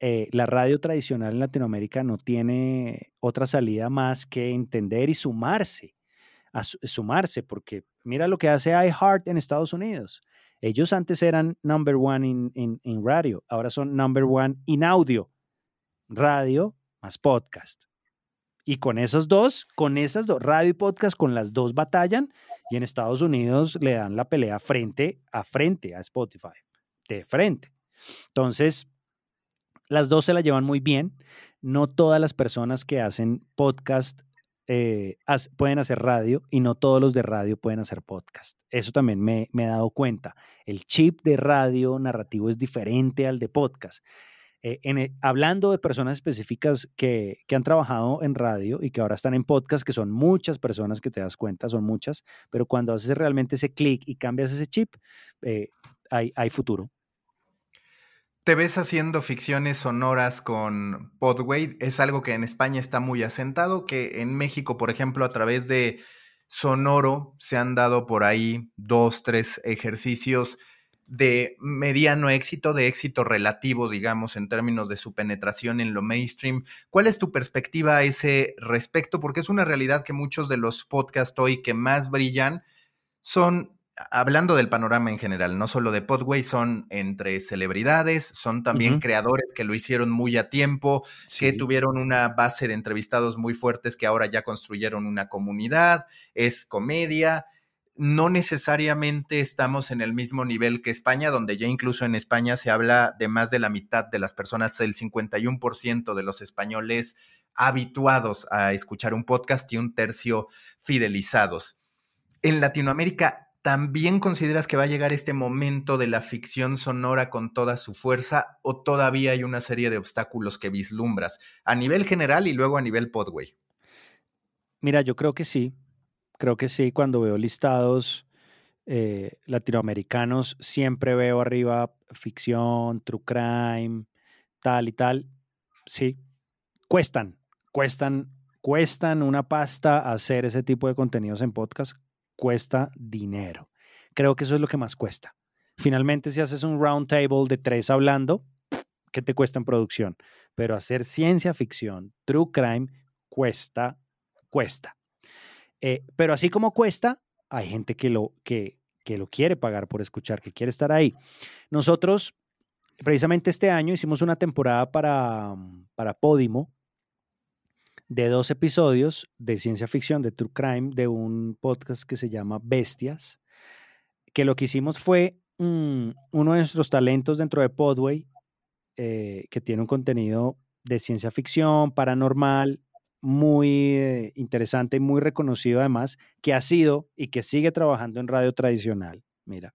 eh, la radio tradicional en Latinoamérica no tiene otra salida más que entender y sumarse, sumarse, porque mira lo que hace iHeart en Estados Unidos. Ellos antes eran number one en radio, ahora son number one in audio, radio más podcast. Y con esos dos, con esas dos, radio y podcast, con las dos batallan y en Estados Unidos le dan la pelea frente a frente a Spotify, de frente. Entonces, las dos se la llevan muy bien. No todas las personas que hacen podcast eh, pueden hacer radio y no todos los de radio pueden hacer podcast. Eso también me, he dado cuenta. El chip de radio narrativo es diferente al de podcast. Eh, en hablando de personas específicas que, han trabajado en radio y que ahora están en podcast, que son muchas personas que te das cuenta, son muchas, pero cuando haces realmente ese clic y cambias ese chip, eh, hay futuro. ¿Te ves haciendo ficciones sonoras con Podway? Es algo que en España está muy asentado, que en México, por ejemplo, a través de Sonoro se han dado por ahí dos, tres ejercicios de mediano éxito, de éxito relativo, digamos, en términos de su penetración en lo mainstream. ¿Cuál es tu perspectiva a ese respecto? Porque es una realidad que muchos de los podcasts hoy que más brillan son hablando del panorama en general, no solo de Podway, son entre celebridades, son también creadores que lo hicieron muy a tiempo, que tuvieron una base de entrevistados muy fuertes que ahora ya construyeron una comunidad, es comedia. No necesariamente estamos en el mismo nivel que España, donde ya incluso en España se habla de más de la mitad de las personas, el 51% de los españoles habituados a escuchar un podcast y un tercio fidelizados. En Latinoamérica, ¿también consideras que va a llegar este momento de la ficción sonora con toda su fuerza o todavía hay una serie de obstáculos que vislumbras a nivel general y luego a nivel Podway? Mira, yo creo que sí. Creo que sí. Cuando veo listados eh, latinoamericanos, siempre veo arriba ficción, true crime, tal y tal. Sí, cuestan, cuestan, cuestan una pasta hacer ese tipo de contenidos en podcast. Cuesta dinero. Creo que eso es lo que más cuesta. Finalmente, si haces un round table de tres hablando, ¿qué te cuesta en producción? Pero hacer ciencia ficción, true crime, cuesta cuesta. Eh, pero así como cuesta, hay gente que lo, que, que lo quiere pagar por escuchar, que quiere estar ahí. Nosotros, precisamente este año, hicimos una temporada para, para Podimo de dos episodios de ciencia ficción, de true crime, de un podcast que se llama Bestias, que lo que hicimos fue mm, uno de nuestros talentos dentro de Podway, eh, que tiene un contenido de ciencia ficción, paranormal, muy eh, interesante y muy reconocido además, que ha sido y que sigue trabajando en radio tradicional. Mira,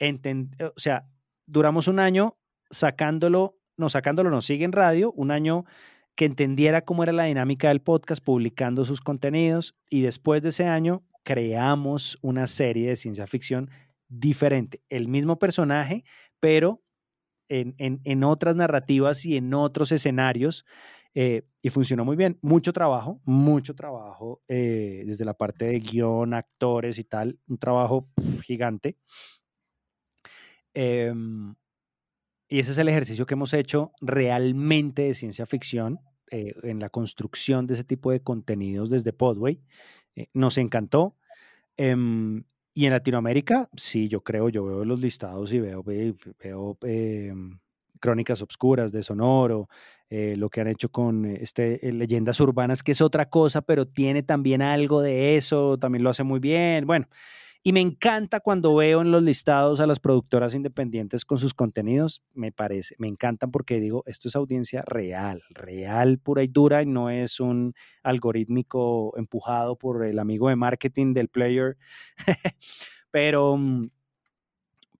o sea, duramos un año sacándolo, no sacándolo, no sigue en radio, un año que entendiera cómo era la dinámica del podcast, publicando sus contenidos y después de ese año creamos una serie de ciencia ficción diferente, el mismo personaje, pero en, en otras narrativas y en otros escenarios eh, y funcionó muy bien. Mucho trabajo, mucho trabajo eh, desde la parte de guion, actores y tal, un trabajo gigante. Em, y ese es el ejercicio que hemos hecho realmente de ciencia ficción eh, en la construcción de ese tipo de contenidos desde Podway. nos encantó. Em, y en Latinoamérica, sí, yo creo, yo veo los listados y veo, veo em, Crónicas Obscuras de Sonoro, eh, lo que han hecho con este, eh, Leyendas Urbanas, que es otra cosa, pero tiene también algo de eso, también lo hace muy bien. Bueno, y me encanta cuando veo en los listados a las productoras independientes con sus contenidos, me parece, me encantan porque digo, esto es audiencia real, real, pura y dura, y no es un algorítmico empujado por el amigo de marketing del player. (laughs) pero, mm,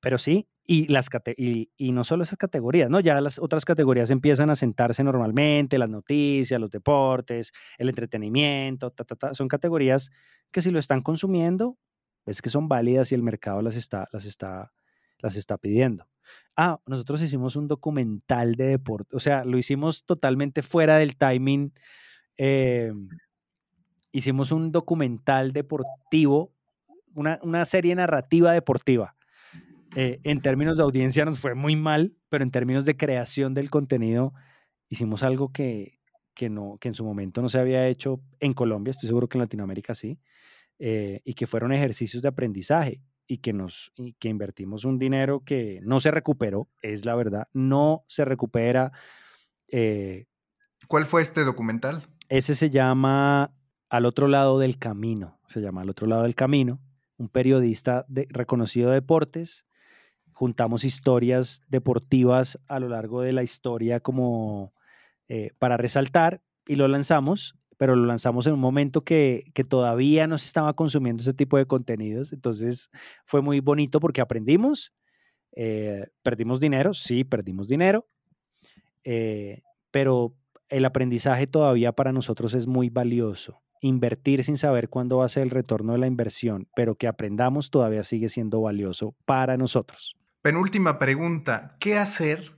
pero sí, y, las y, no solo esas categorías, ¿no? Ya las otras categorías empiezan a sentarse normalmente, las noticias, los deportes, el entretenimiento, son categorías que si lo están consumiendo, es que son válidas y el mercado las está, las está, las está pidiendo. Ah, nosotros hicimos un documental de deporte, o sea, lo hicimos totalmente fuera del timing. Eh, hicimos un documental deportivo, una, una serie narrativa deportiva eh, en términos de audiencia nos fue muy mal, pero en términos de creación del contenido hicimos algo que, que, no, que en su momento no se había hecho en Colombia, estoy seguro que en Latinoamérica sí, eh, y que fueron ejercicios de aprendizaje y que, nos, y que invertimos un dinero que no se recuperó, es la verdad, no se recupera. Eh, ¿Cuál fue este documental? Ese se llama Al otro lado del camino, se llama Al otro lado del camino, un periodista de, reconocido de deportes juntamos historias deportivas a lo largo de la historia como eh, para resaltar y lo lanzamos, pero lo lanzamos en un momento que, todavía no se estaba consumiendo ese tipo de contenidos. Entonces fue muy bonito porque aprendimos, eh, perdimos dinero, sí, perdimos dinero, eh, pero el aprendizaje todavía para nosotros es muy valioso. Invertir sin saber cuándo va a ser el retorno de la inversión, pero que aprendamos todavía sigue siendo valioso para nosotros. Penúltima pregunta, ¿qué hacer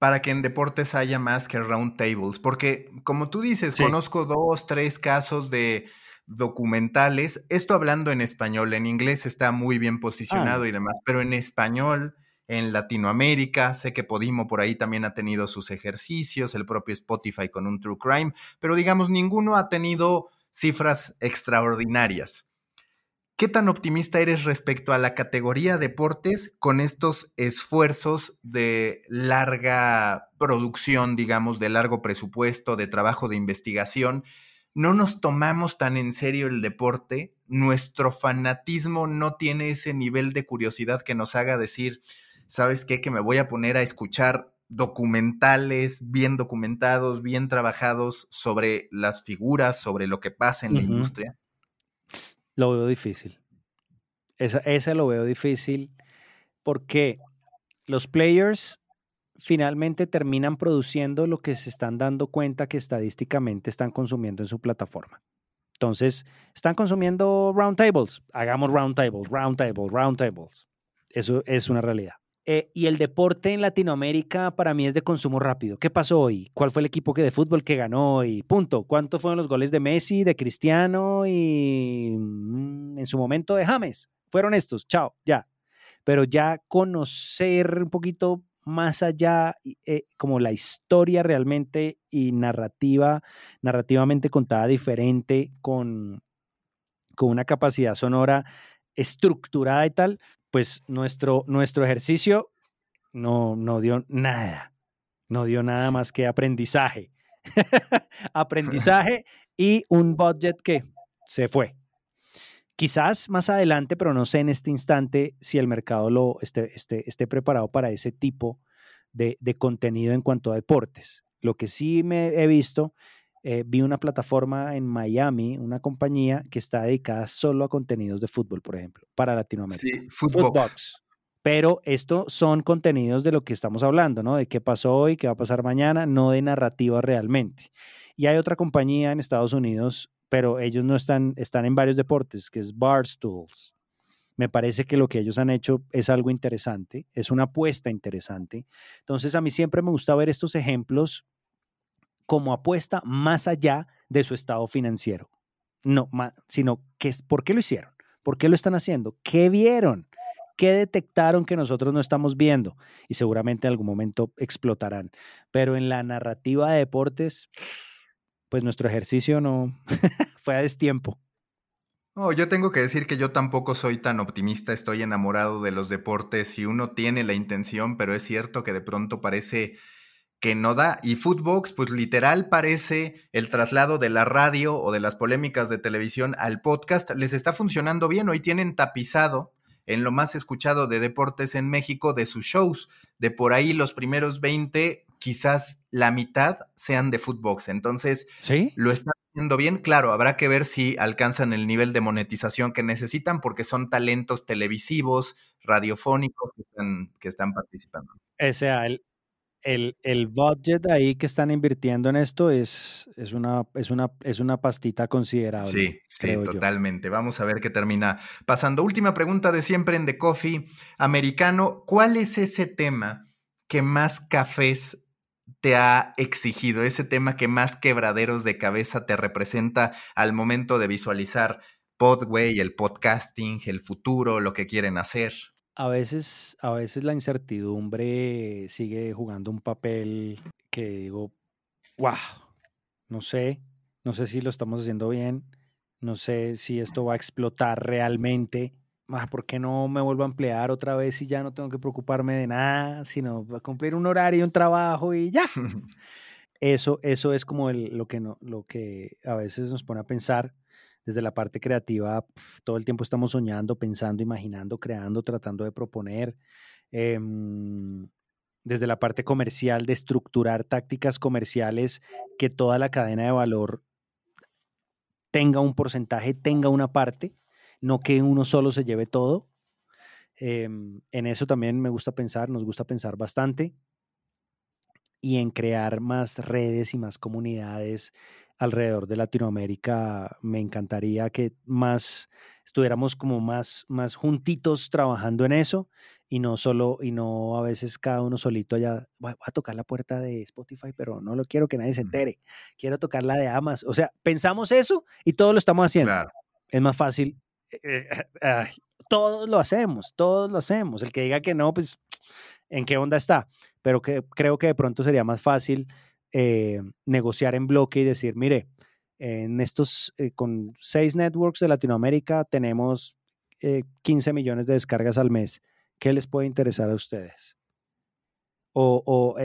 para que en deportes haya más que round tables? Porque como tú dices, conozco dos, tres casos de documentales, esto hablando en español, en inglés está muy bien posicionado y demás, pero en español, en Latinoamérica, sé que Podimo por ahí también ha tenido sus ejercicios, el propio Spotify con un True Crime, pero digamos, ninguno ha tenido cifras extraordinarias. ¿Qué tan optimista eres respecto a la categoría deportes con estos esfuerzos de larga producción, digamos, de largo presupuesto, de trabajo de investigación? No nos tomamos tan en serio el deporte, nuestro fanatismo no tiene ese nivel de curiosidad que nos haga decir, ¿sabes qué? Que me voy a poner a escuchar documentales bien documentados, bien trabajados sobre las figuras, sobre lo que pasa en la industria. Lo veo difícil. Esa lo veo difícil porque los players finalmente terminan produciendo lo que se están dando cuenta que estadísticamente están consumiendo en su plataforma. Entonces, están consumiendo roundtables. Hagamos roundtables, roundtables, roundtables. Eso es una realidad. Eh, y el deporte en Latinoamérica para mí es de consumo rápido. ¿Qué pasó hoy? ¿Cuál fue el equipo que de fútbol que ganó? Y punto. ¿Cuántos fueron los goles de Messi, de Cristiano y mm, en su momento de James? Fueron estos. Chao, ya. Pero ya conocer un poquito más allá, eh, como la historia realmente y narrativa, narrativamente contada diferente, con, con una capacidad sonora estructurada y tal, pues nuestro, nuestro ejercicio no, no dio nada, no dio nada (laughs) más que aprendizaje. (laughs) aprendizaje (laughs) y un budget que se fue. Quizás más adelante, pero no sé en este instante si el mercado lo esté, esté, preparado para ese tipo de, contenido en cuanto a deportes. Lo que sí me he visto, eh, vi una plataforma en Miami, una compañía que está dedicada solo a contenidos de fútbol, por ejemplo, para Latinoamérica. Sí, Footbox. Pero esto son contenidos de lo que estamos hablando, ¿no? De qué pasó hoy, qué va a pasar mañana, no de narrativa realmente. Y hay otra compañía en Estados Unidos pero ellos no están, están en varios deportes, que es Barstools. Me parece que lo que ellos han hecho es algo interesante, es una apuesta interesante. Entonces, a mí siempre me gusta ver estos ejemplos como apuesta más allá de su estado financiero. No, sino que, ¿por qué lo hicieron? ¿Por qué lo están haciendo? ¿Qué vieron? ¿Qué detectaron que nosotros no estamos viendo? Y seguramente en algún momento explotarán. Pero en la narrativa de deportes, pues nuestro ejercicio no (laughs) fue a destiempo. Oh, yo tengo que decir que yo tampoco soy tan optimista, estoy enamorado de los deportes y uno tiene la intención, pero es cierto que de pronto parece que no da. Y Footbox, pues literal parece el traslado de la radio o de las polémicas de televisión al podcast. Les está funcionando bien. Hoy tienen tapizado en lo más escuchado de deportes en México de sus shows. De por ahí los primeros 20 quizás la mitad sean de Footbox. Entonces, ¿Sí? lo están haciendo bien. Claro, habrá que ver si alcanzan el nivel de monetización que necesitan porque son talentos televisivos, radiofónicos que están, participando. O sea, el, el, el, budget ahí que están invirtiendo en esto es, es, una, es, una, es una pastita considerable. Sí, sí, totalmente. Vamos a ver qué termina pasando. Última pregunta de siempre en The Coffee Americano. ¿Cuál es ese tema que más cafés te ha exigido, ese tema que más quebraderos de cabeza te representa al momento de visualizar Podway, el podcasting, el futuro, lo que quieren hacer? A veces, a veces la incertidumbre sigue jugando un papel que digo, wow, no sé, no sé si lo estamos haciendo bien, no sé si esto va a explotar realmente, Ah, ¿por qué no me vuelvo a emplear otra vez y ya no tengo que preocuparme de nada, sino cumplir un horario, un trabajo y ya? (laughs) eso, eso es como lo, que no, lo que a veces nos pone a pensar desde la parte creativa. Todo el tiempo estamos soñando, pensando, imaginando, creando, tratando de proponer. Em, desde la parte comercial, de estructurar tácticas comerciales que toda la cadena de valor tenga un porcentaje, tenga una parte no que uno solo se lleve todo. Em, en eso también me gusta pensar, nos gusta pensar bastante y en crear más redes y más comunidades alrededor de Latinoamérica. Me encantaría que más estuviéramos como más, más juntitos trabajando en eso y no solo, y no a veces cada uno solito allá, voy a tocar la puerta de Spotify, pero no lo quiero que nadie se entere, quiero tocar la de Amazon. O sea, pensamos eso y todo lo estamos haciendo. Es más fácil eh, todos lo hacemos, todos lo hacemos. El que diga que no, pues, ¿en qué onda está? Pero que, creo que de pronto sería más fácil eh, negociar en bloque y decir, mire, en estos, eh, con seis networks de Latinoamérica tenemos 15 millones de descargas al mes. ¿Qué les puede interesar a ustedes? O,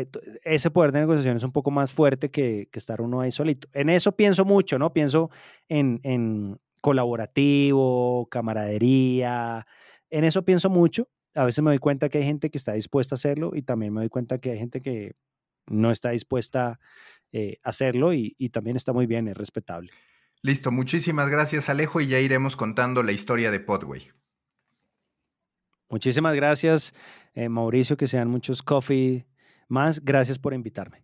ese poder de negociación es un poco más fuerte que, que, estar uno ahí solito. En eso pienso mucho, ¿no? Pienso en, en, colaborativo, camaradería. En eso pienso mucho. A veces me doy cuenta que hay gente que está dispuesta a hacerlo y también me doy cuenta que hay gente que no está dispuesta eh, a hacerlo y, y también está muy bien, es respetable. Listo, muchísimas gracias Alejo y ya iremos contando la historia de Podway. Muchísimas gracias, eh, Mauricio, que sean muchos coffee más. Gracias por invitarme.